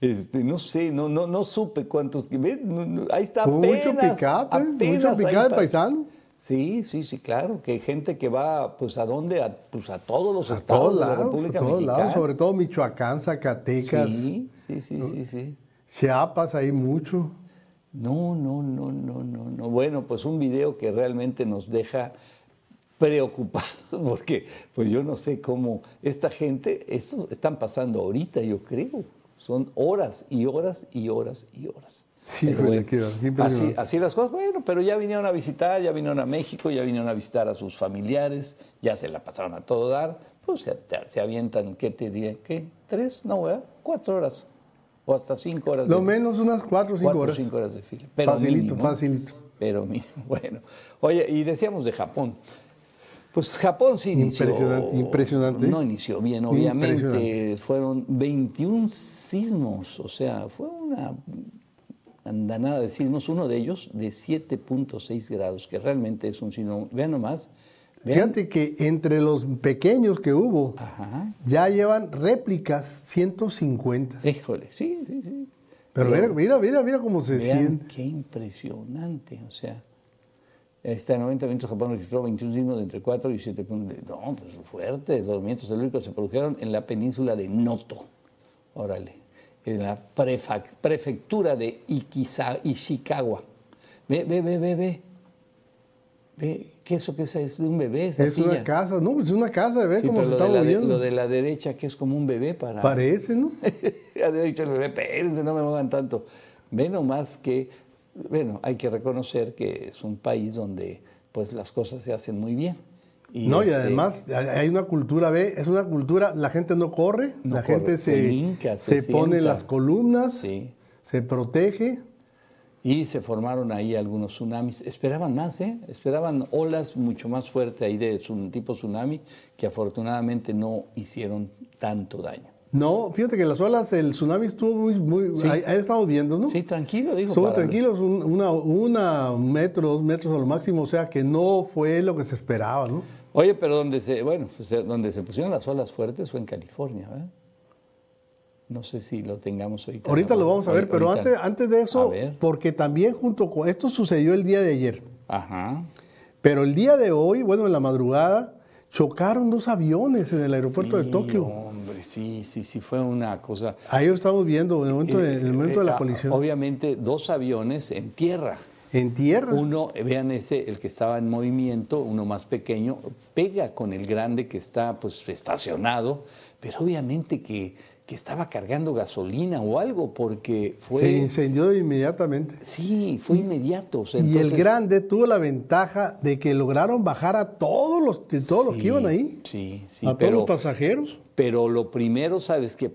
Este, no sé, no, no, no supe cuántos. no, no, ahí está apenas. mucho picape, apenas mucho picape pa- paisano. Sí, sí, sí, claro, que hay gente que va, pues, ¿a dónde? A, pues, a todos los A estados todos de la lados, a República todos Mexicana. lados, sobre todo Michoacán, Zacatecas, Sí, sí, sí, sí, sí. Chiapas, hay mucho. No, no, no, no, no, no. Bueno, pues un video que realmente nos deja preocupados, porque pues yo no sé cómo esta gente, estos están pasando ahorita, yo creo. Son horas y horas y horas y horas. Sí, bueno, así, así las cosas. Bueno, pero ya vinieron a visitar, ya vinieron a México, ya vinieron a visitar a sus familiares, ya se la pasaron a todo dar. Pues se, se avientan, ¿qué te diré? ¿Qué? ¿Tres? No, ¿verdad? Cuatro horas. O hasta cinco horas. Lo de- menos unas cuatro o cinco cuatro horas. cinco horas de fila. Pero Facilito, mínimo. facilito. Pero mínimo, bueno. Oye, y decíamos de Japón. Pues Japón sí inició. Impresionante, impresionante. No inició bien, obviamente. Fueron 21 sismos, o sea, fue una andanada de sismos, uno de ellos de 7.6 grados, que realmente es un sismo. Vean nomás. Vean. Fíjate que entre los pequeños que hubo, Ajá. ya llevan réplicas 150. Híjole, sí, sí, sí. Pero mira, mira, mira, mira cómo se siente. qué impresionante, o sea, está 90 minutos Japón registró 21 sismos de entre 4 y 7 puntos. No, pues fuerte, los movimientos telúricos se produjeron en la península de Noto, órale, en la prefectura de Ishikawa. Ve, ve, ve, ve, ve. Ve, ¿qué es eso que es? ¿Es de un bebé esa Es una casa, no, pues es una casa, ve Sí, cómo pero se lo está de, la de- moviendo. lo de la derecha que es como un bebé para... Parece, ¿no? Ha de haber dicho el bebé, espérense, no me muevan tanto. Ve nomás que bueno, hay que reconocer que es un país donde pues las cosas se hacen muy bien. No, y este, además hay una cultura, ve, es una cultura, la gente no corre, la gente se, se, pone en las columnas, se protege. Y se formaron ahí algunos tsunamis. Esperaban más, ¿eh? Esperaban olas mucho más fuertes ahí de un tipo tsunami que afortunadamente no hicieron tanto daño. No, fíjate que las olas, el tsunami estuvo muy, muy ahí, estamos viendo, ¿no? Sí, tranquilo, dijo. Estuvo tranquilos, una, una metro, dos metros a lo máximo, o sea que no fue lo que se esperaba, ¿no? Oye, pero donde se, bueno, pues, eh, donde se pusieron las olas fuertes fue en California, ¿verdad? No sé si lo tengamos ahorita. Ahorita lo vamos a ver, pero antes, antes de eso, porque también junto con esto sucedió el día de ayer. Ajá. Pero el día de hoy, bueno, en la madrugada, chocaron dos aviones en el aeropuerto de Tokio sí, sí, sí, fue una cosa. Ahí lo estamos viendo en el momento, de, el momento de la eh, colisión. Obviamente, dos aviones en tierra. En tierra. Uno, vean ese, el que estaba en movimiento, uno más pequeño, pega con el grande que está pues estacionado, pero obviamente que que estaba cargando gasolina o algo, porque fue... Se incendió inmediatamente. Sí, fue inmediato. y el grande tuvo la ventaja de que lograron bajar a todos los, todos los que iban ahí. Sí, sí. A todos los pasajeros. Pero lo primero, ¿sabes qué?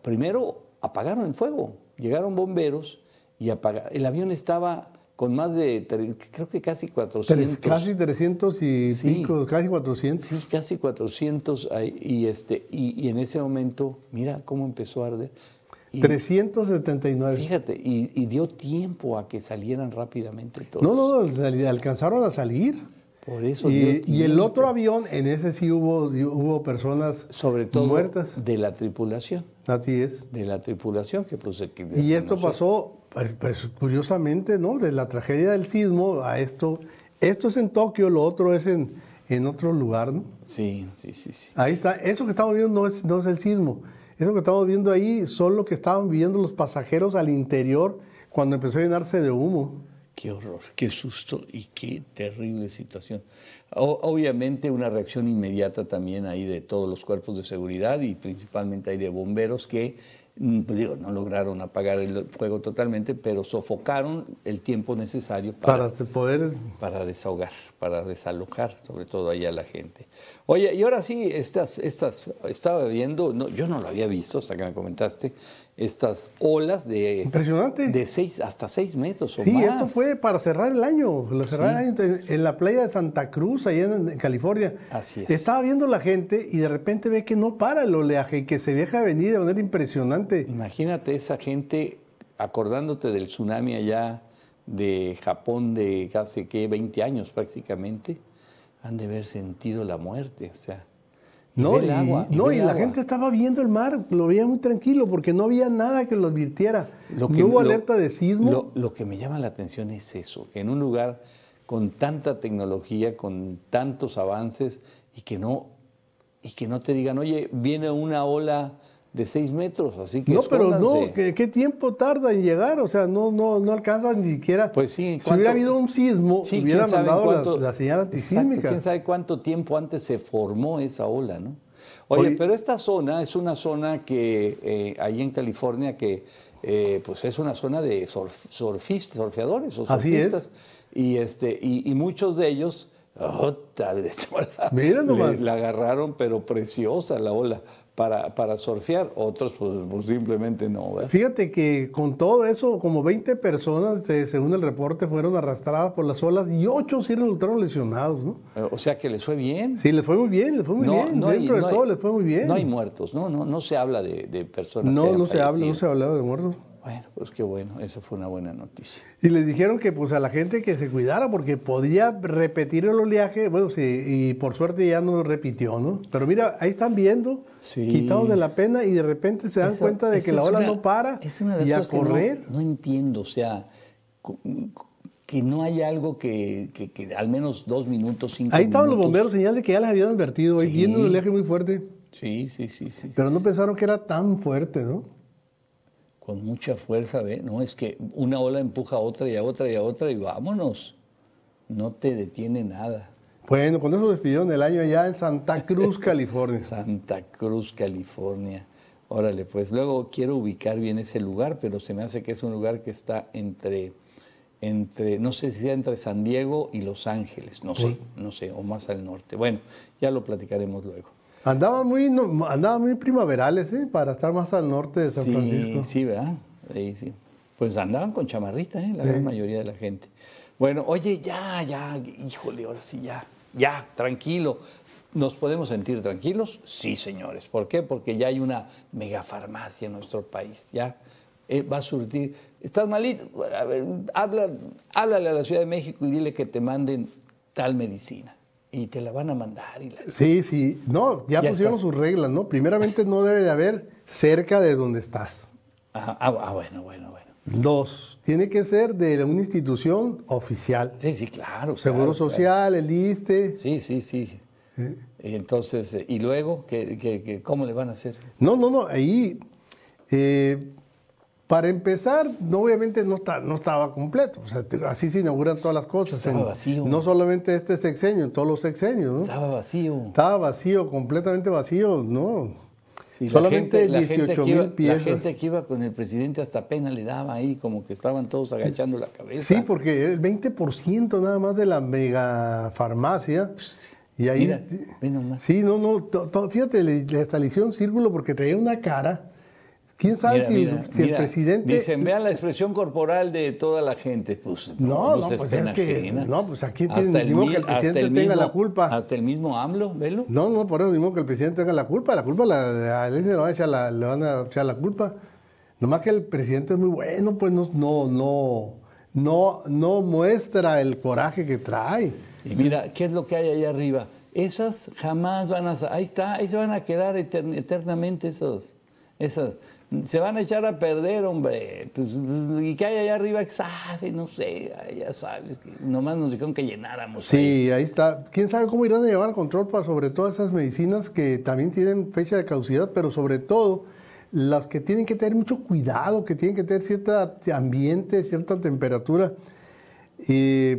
Primero apagaron el fuego. Llegaron bomberos y apagaron. El avión estaba con más de, creo que casi 400. casi 300 y pico, casi 400. Sí, casi 400. Y, este, y, en ese momento, mira cómo empezó a arder. 379. Fíjate, y, dio tiempo a que salieran rápidamente todos. No, no, alcanzaron a salir. Por eso y, y, el otro avión, en ese sí hubo, hubo personas Sobre todo muertas. De la tripulación. Así es. De la tripulación que pues, Y esto pasó pues, pues, curiosamente, ¿no? De la tragedia del sismo a esto. Esto es en Tokio, lo otro es en, en otro lugar, ¿no? Sí, sí, sí, sí. Ahí está. Eso que estamos viendo no es, no es el sismo. Eso que estamos viendo ahí son lo que estaban viendo los pasajeros al interior cuando empezó a llenarse de humo. Qué horror, qué susto y qué terrible situación. obviamente una reacción inmediata también ahí de todos los cuerpos de seguridad y principalmente ahí de bomberos que pues digo, no lograron apagar el fuego totalmente, pero sofocaron el tiempo necesario para, poder... Para desahogar, para desalojar, sobre todo ahí a la gente. Oye, y ahora sí, estas, estas, estaba viendo, no, yo no lo había visto hasta que me comentaste, estas olas de... Impresionante. De seis, hasta seis metros o sí, más. Sí, esto fue para cerrar el año, cerrar el año en la playa de Santa Cruz, allá en, California. Así es. Estaba viendo la gente y de repente ve que no para el oleaje y que se deja venir de manera impresionante. Imagínate esa gente acordándote del tsunami allá de Japón de hace, ¿qué? 20 años prácticamente han de haber sentido la muerte, o sea. No, y, agua, no, y la gente estaba viendo el mar, lo veía muy tranquilo porque no había nada que lo advirtiera. no hubo alerta de sismo. Lo, que me llama la atención es eso, que en un lugar con tanta tecnología, con tantos avances y que no y que no te digan, oye, viene una ola de seis metros, así que No, pero no, ¿qué, tiempo tarda en llegar? O sea, no, no, no alcanza ni siquiera. Pues sí. Si hubiera habido un sismo, hubiera mandado las, señales sísmicas. ¿Quién sabe cuánto tiempo antes se formó esa ola, no? Oye, pero esta zona es una zona que, eh, ahí en California, que eh, pues es una zona de surfistas, surfeadores o surfistas. Y, este, y, muchos de ellos, otra vez, la agarraron, pero preciosa la ola para, para surfear, otros pues, pues simplemente no. Fíjate que con todo eso, como 20 personas, según el reporte, fueron arrastradas por las olas y 8 sí resultaron lesionados, ¿no? Eh, o sea que les fue bien. Sí, les fue muy bien, les fue muy bien. Dentro de todo les fue muy bien. No hay muertos, ¿no? No, no se habla de, de personas no, que No, no se habla, no se ha hablado de muertos. Bueno, pues qué bueno, esa fue una buena noticia. Y les dijeron que pues a la gente que se cuidara porque podía repetir el oleaje, bueno, sí, y por suerte ya no repitió, ¿no? Pero mira, ahí están viendo, quitados de la pena y de repente se dan cuenta de que la ola no para y a correr. no, entiendo, o sea, que no hay algo que, que, al menos dos minutos, cinco Ahí estaban los bomberos, señal de que ya les habían advertido, ahí viendo el oleaje muy fuerte. Sí, sí, sí, sí. Pero no pensaron que era tan fuerte, ¿no? con mucha fuerza, ¿ve? No, es que una ola empuja a otra y a otra y a otra y vámonos. No te detiene nada. Bueno, con eso despidieron el año allá en Santa Cruz, California. Santa Cruz, California. Órale, pues luego quiero ubicar bien ese lugar, pero se me hace que es un lugar que está entre entre, no sé si sea entre San Diego y Los Ángeles, no sé, no sé, o más al norte. Bueno, ya lo platicaremos luego. Andaban muy, no, andaban muy primaverales, ¿eh? Para estar más al norte de San sí, Francisco. Sí, ¿verdad? Sí, sí. Pues andaban con chamarrita, ¿eh? La gran mayoría de la gente. Bueno, oye, ya, ya, híjole, ahora sí, ya, ya, tranquilo. ¿Nos podemos sentir tranquilos? Sí, señores. ¿Por qué? Porque ya hay una megafarmacia en nuestro país. Ya eh, va a surtir. ¿Estás malito? A ver, habla, háblale a la Ciudad de México y dile que te manden tal medicina. Y te la van a mandar. Y la... Sí, sí. No, ya, Ya pusieron estás. sus reglas, ¿no? Primeramente no debe de haber cerca de donde estás. Ajá. Ah, ah, bueno, bueno, bueno. Dos, tiene que ser de una institución oficial. Sí, sí, claro. Seguro claro, claro. Social, el ISSSTE. Sí, sí, sí. Entonces, eh, ¿y luego ¿qué, qué- qué- cómo le van a hacer? No, no, no, ahí, eh, para empezar, no, obviamente no, está, no estaba completo, o sea, te- así se inauguran todas las cosas. Estaba en- vacío. No solamente este sexenio, en todos los sexenios, ¿no? Estaba vacío. Estaba vacío, completamente vacío, ¿no? Sí, solamente la gente 18 que iba- mil piezas. La gente que iba con el presidente hasta pena le daba ahí, como que estaban todos agachando la cabeza. Sí, porque el 20% nada más de la mega farmacia. Y ahí. Mira, ve nomás. Sí, no, no. fíjate, le hasta le hicieron círculo porque traía una cara. ¿Quién sabe Mira, si, mira, si el presidente. Dicen, vean la expresión corporal de toda la gente. Pues No, no, es pues es que- ajena. no, pues aquí Hasta tiene- el ni modo que mi- el presidente tenga la mismo- culpa. Hasta el mismo AMLO, velo. No, no, por eso mismo que el presidente tenga la culpa. La culpa la, a él le van a echar la, le van a echar la culpa. Nomás que el presidente es muy bueno, pues no, no, no, no, no muestra el coraje que trae. Y mira, ¿qué es lo que hay allá arriba? Esas jamás van a... Ahí está, ahí se van a quedar etern- eternamente esos. Esas. Se van a echar a perder, hombre. Pues, ¿Y qué hay allá arriba? Sabe, no sé, ya sabes. que nomás nos dijeron que llenáramos. Sí, ahí está. ¿Quién sabe cómo irán a llevar a control para sobre todo esas medicinas que también tienen fecha de caducidad, pero sobre todo las que tienen que tener mucho cuidado, que tienen que tener cierto ambiente, cierta temperatura. Y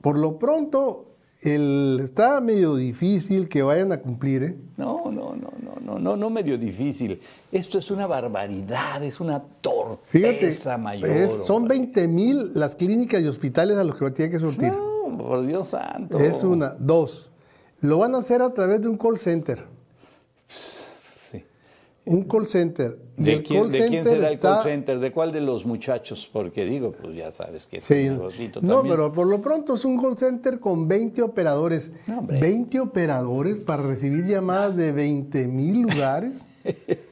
por lo pronto, el, está medio difícil que vayan a cumplir, ¿eh? No, no, no, no, no, no, no medio difícil. Esto es una barbaridad, es una Fíjate, torpeza mayor. es- son hombre. 20 mil las clínicas y hospitales a los que tienen que surtir. No, por Dios santo. Es una. Dos, lo van a hacer a través de un call center. Sí. Un call center. Y ¿De, el quién, call de quién center será el está- call center? ¿De cuál de los muchachos? Porque digo, pues ya sabes que es Sí. negocito No, también. pero por lo pronto es un call center con 20 operadores. No, hombre. 20 operadores para recibir llamadas de 20 mil lugares.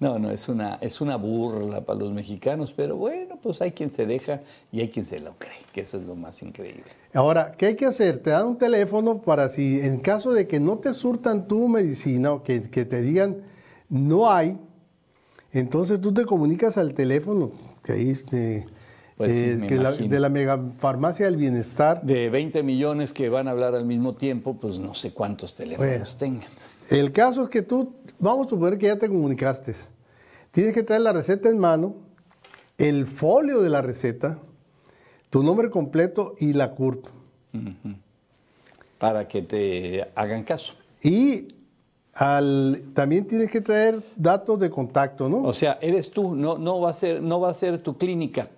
No, no, es una, es una burla para los mexicanos, pero bueno, pues hay quien se deja y hay quien se lo cree, que eso es lo más increíble. Ahora, ¿qué hay que hacer? Te dan un teléfono para si en caso de que no te surtan tu medicina o que, que te digan no hay, entonces tú te comunicas al teléfono que ahí este, Pues eh, que la- de la mega farmacia del bienestar. De 20 millones que van a hablar al mismo tiempo, pues no sé cuántos teléfonos Bueno. tengan. El caso es que tú, vamos a suponer que ya te comunicaste. Tienes que traer la receta en mano, el folio de la receta, tu nombre completo y la CURP. Para que te hagan caso. Y al, también tienes que traer datos de contacto, ¿no? O sea, eres tú, no, no, va a ser, no va a ser tu clínica.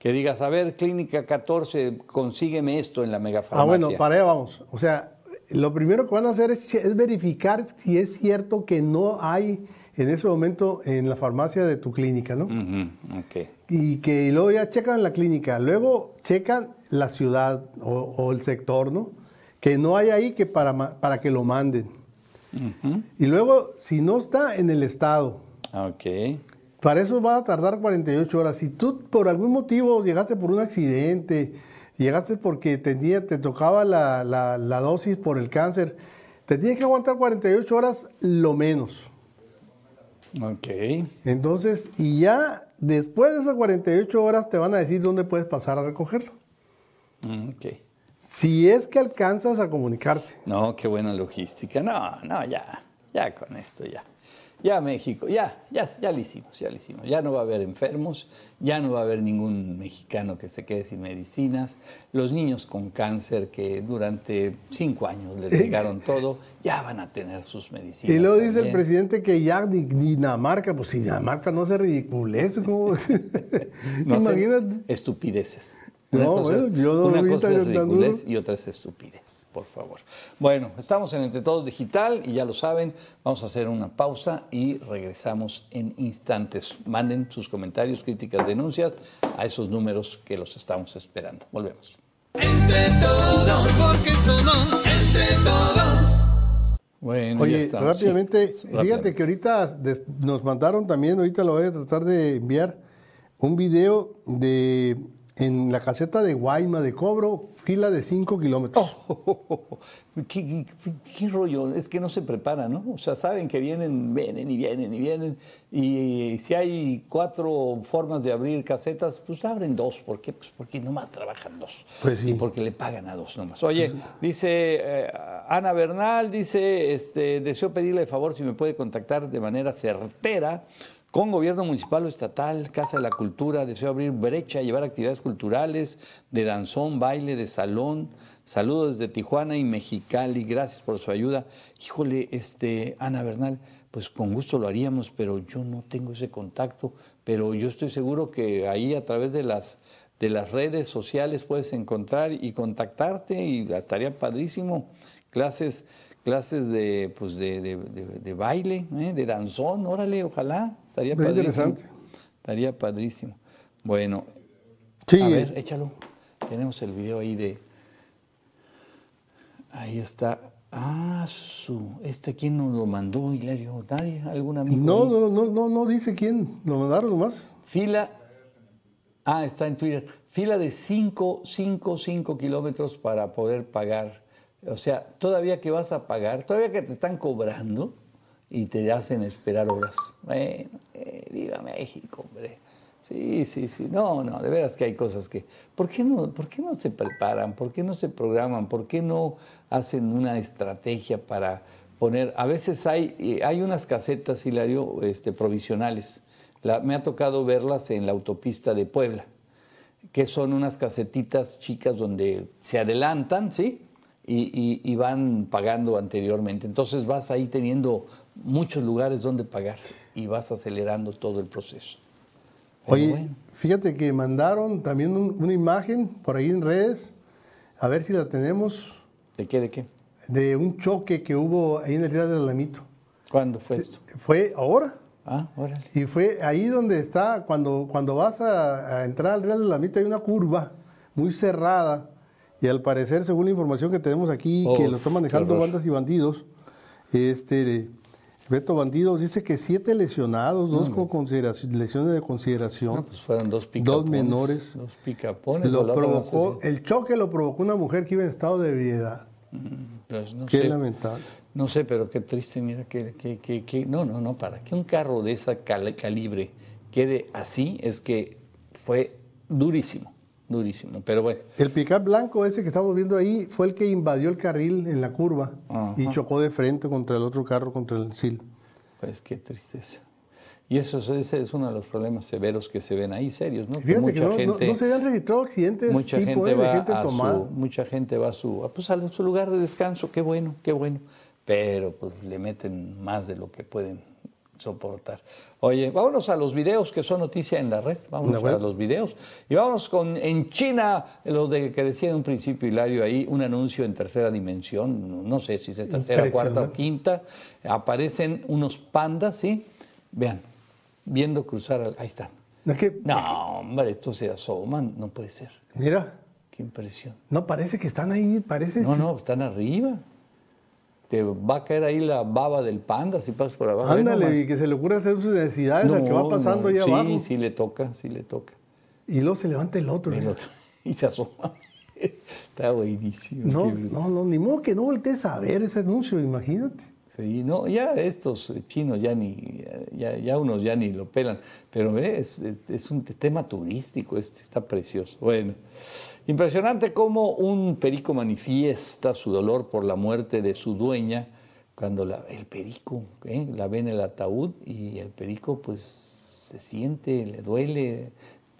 Que digas, a ver, clínica 14, consígueme esto en la ah, megafarmacia. bueno, para allá vamos. O sea, lo primero que van a hacer es, es verificar si es cierto que no hay en ese momento en la farmacia de tu clínica, ¿no? Ujú, ok. y que luego ya checan la clínica, luego checan la ciudad o, o el sector, ¿no? Que no hay ahí que para, para que lo manden. Y luego, si no está en el estado, Ok. para eso va a tardar 48 horas. Si tú por algún motivo llegaste por un accidente, llegaste porque tenía, te tocaba la, la- la dosis por el cáncer, te tienes que aguantar 48 horas lo menos. Ok. Entonces, y ya después de esas 48 horas te van a decir dónde puedes pasar a recogerlo. Mm, Ok. Si es que alcanzas a comunicarte. No, qué buena logística. No, no, ya. ya con esto ya. Ya México, ya, ya, ya lo hicimos, ya lo hicimos. Ya no va a haber enfermos, ya no va a haber ningún mexicano que se quede sin medicinas. Los niños con cáncer que durante cinco años les llegaron todo, ya van a tener sus medicinas. Y luego dice el presidente que ya Dinamarca, pues si Dinamarca no se ridiculez, ¿cómo? no Imagínate. Estupideces. No, bueno, yo no una cosa es ridiculez y otra es estupidez por favor. Bueno, estamos en Entre Todos Digital y ya lo saben, vamos a hacer una pausa y regresamos en instantes. Manden sus comentarios, críticas, denuncias a esos números que los estamos esperando. Volvemos. Entre todos, porque somos entre todos. Bueno, Oye, rápidamente, fíjate que ahorita nos mandaron también, ahorita lo voy a tratar de enviar, un video de en la caseta de Guayma de cobro, fila de 5 kilómetros. Oh, ¿qué, rollo? Es que no se prepara, ¿no? O sea, saben que vienen, vienen y vienen y vienen. Y si hay cuatro formas de abrir casetas, pues abren dos. ¿Por qué? Pues porque nomás trabajan dos. Pues sí. Y porque le pagan a dos nomás. Oye, dice eh, Ana Bernal, dice, este, deseo pedirle de favor si me puede contactar de manera certera con gobierno municipal o estatal, Casa de la Cultura, deseo abrir brecha, llevar actividades culturales de danzón, baile, de salón. Saludos desde Tijuana y Mexicali, gracias por su ayuda. Híjole, este, Ana Bernal, pues con gusto lo haríamos, pero yo no tengo ese contacto, pero yo estoy seguro que ahí a través de las, de las redes sociales puedes encontrar y contactarte y estaría padrísimo. Clases, clases de, pues de, de, baile, ¿eh? de danzón, órale, ojalá. Estaría padrísimo. Estaría padrísimo. Bueno, sí. a ver, échalo. Tenemos el video ahí de. Ahí está. Ah, su. ¿Este quién nos lo mandó, Hilario? ¿Nadie? ¿Algún amigo? No, no, no, no, no dice quién. Lo mandaron nomás. Fila. Ah, está en Twitter. Fila de 5, 5, 5 kilómetros para poder pagar. O sea, todavía que vas a pagar, todavía que te están cobrando y te hacen esperar horas. Bueno, eh, viva México, hombre. Sí, sí, sí. No, no, de veras que hay cosas que... ¿Por qué, no, ¿Por qué no se preparan? ¿Por qué no se programan? ¿Por qué no hacen una estrategia para poner... A veces hay, eh, hay unas casetas, Hilario, este, provisionales. me ha tocado verlas en la autopista de Puebla, que son unas casetitas chicas donde se adelantan, ¿sí? Y, y, van pagando anteriormente. Entonces vas ahí teniendo muchos lugares donde pagar y vas acelerando todo el proceso. Oye, fíjate que mandaron también una imagen por ahí en redes, a ver si la tenemos. ¿De qué, de qué? De un choque que hubo ahí en el Real del Alamito. ¿Cuándo fue esto? Fue ahora. Ah, órale. Y fue ahí donde está, cuando, cuando vas a, entrar al Real del Alamito hay una curva muy cerrada y al parecer, según la información que tenemos aquí, que oh, lo están manejando bandas y bandidos, este, Beto Bandidos dice que siete lesionados, dos con consideración, lesiones de consideración. pues fueron dos picapones. Dos menores. Dos picapones. Lo provocó, el choque lo provocó una mujer que iba en estado de ebriedad. Mm, pues no qué lamentable. No sé, pero qué triste, mira, que, que, que, no, no, no, para que un carro de esa calibre quede así es que fue durísimo durísimo, pero bueno. El pickup blanco ese que estamos viendo ahí fue el que invadió el carril en la curva y chocó de frente contra el otro carro, contra el SIL. Pues qué tristeza. Y eso ese es uno de los problemas severos que se ven ahí, serios, ¿no? Fíjate mucha que no, gente, no, se habían registrado accidentes mucha tipo, gente ¿eh? va gente a tomada. Su, mucha gente va a su, pues a su lugar de descanso, qué bueno, qué bueno. Pero pues le meten más de lo que pueden soportar. Oye, vámonos a los videos que son noticia en la red. Vámonos a los videos. Y vámonos con en China, lo de que decía en un principio Hilario ahí, un anuncio en tercera dimensión, no sé si es tercera, cuarta o quinta. Aparecen unos pandas, ¿sí? Vean, viendo cruzar, ahí están. No, hombre, estos se asoman, no puede ser. Mira. Qué impresión. No, parece que están ahí, parece. No, no, están arriba te va a caer ahí la baba del panda si pasas por abajo. Ándale, y que se le ocurra hacer sus necesidades al que va pasando allá abajo. Sí, sí le toca, sí le toca. Y luego se levanta el otro. El otro y se asoma. Está buenísimo. No, no, no, ni modo que no voltees a ver ese anuncio, imagínate. Sí, no, ya estos chinos ya ni, ya, ya unos ya ni lo pelan, pero es, es, un tema turístico, este está precioso. Bueno, impresionante cómo un perico manifiesta su dolor por la muerte de su dueña cuando el perico, ¿eh? la ve en el ataúd y el perico pues se siente, le duele,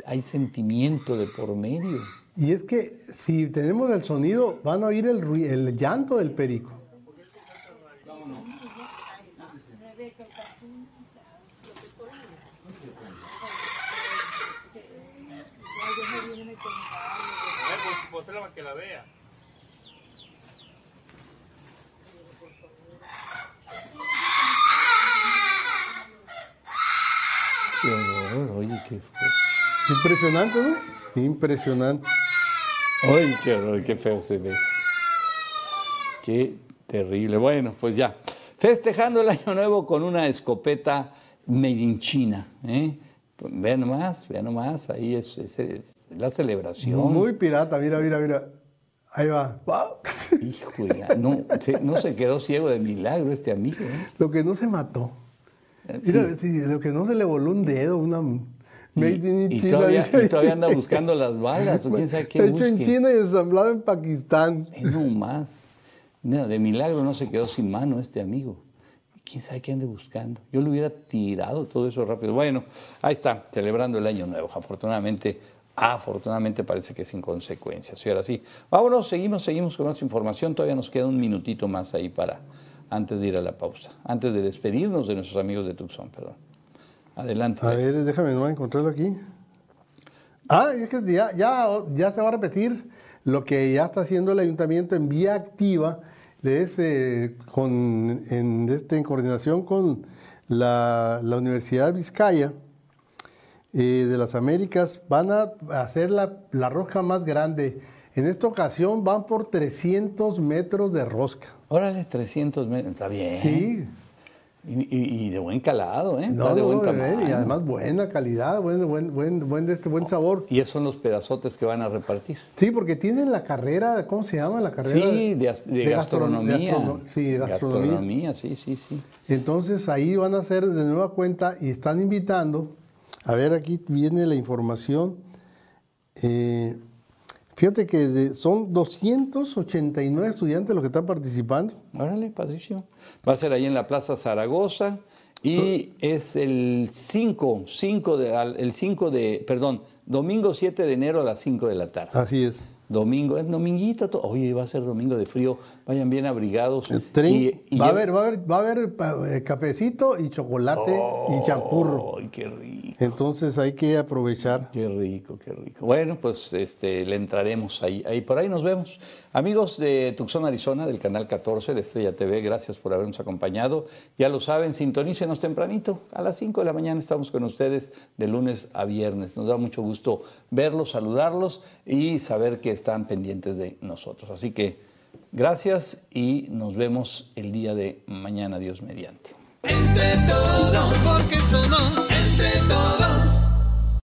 hay sentimiento de por medio. Y es que si tenemos el sonido, van a oír el, el llanto del perico. Que la vea. oye, qué fue. Impresionante, ¿no? Impresionante. Ay, qué horror, qué feo se ve. Qué terrible. Bueno, pues ya. Festejando el año nuevo con una escopeta made in China. ¿eh? Vean nomás, vean nomás, ahí es, la celebración. Muy pirata, mira, mira, mira. Ahí va. Hijo, no, se, no se quedó ciego de milagro este amigo. ¿eh? Lo que no se mató. Mira, lo que no se le voló un dedo, una y, todavía, anda buscando las balas, o quién sabe qué Hecho en China y ensamblado en Pakistán. no más. de milagro no se quedó sin mano este amigo. ¿Quién sabe qué ande buscando? Yo le hubiera tirado todo eso rápido. Bueno, ahí está, celebrando el año nuevo. Afortunadamente, afortunadamente parece que sin consecuencias. Y ahora sí, vámonos, seguimos, seguimos con más información. Todavía nos queda un minutito más ahí para, antes de ir a la pausa, antes de despedirnos de nuestros amigos de Tucson, perdón. Adelante. A ver, déjame no encontrarlo aquí. Ah, es que ya, ya, se va a repetir lo que ya está haciendo el ayuntamiento en vía activa, es, con, en, este, en coordinación con la, Universidad Vizcaya eh, de las Américas, van a hacer la, la rosca más grande. En esta ocasión van por 300 metros de rosca. Órale, 300 metros, está bien. Sí. Y, de buen calado, ¿eh? No, de buen tamaño. Y además buena calidad, buen, buen, buen, buen, este, buen sabor. Y esos son los pedazotes que van a repartir. Sí, porque tienen la carrera, ¿cómo se llama? La carrera sí, de, gastronomía. sí, de gastronomía. sí, sí, sí. Entonces ahí van a hacer de nueva cuenta y están invitando. A ver, aquí viene la información. Eh, Fíjate que son 289 estudiantes los que están participando. Órale, padrísimo. Va a ser ahí en la Plaza Zaragoza y es el 5, 5 de, el 5 de, perdón, domingo 7 de enero a las 5 de la tarde. Así es. Domingo, es dominguito, oye, va a ser domingo de frío, vayan bien abrigados. va, a haber, va, a haber, va a haber eh, cafecito y chocolate y champurro. ¡Ay, qué rico! Entonces hay que aprovechar. Qué rico, qué rico. Bueno, pues este, le entraremos ahí, ahí. Por ahí nos vemos. Amigos de Tucson, Arizona, del canal 14 de Estrella TV, gracias por habernos acompañado. Ya lo saben, sintonícenos tempranito. A las 5 de la mañana estamos con ustedes de lunes a viernes. Nos da mucho gusto verlos, saludarlos y saber que están pendientes de nosotros. Así que gracias y nos vemos el día de mañana, Dios mediante. Entre todos, porque somos entre todos.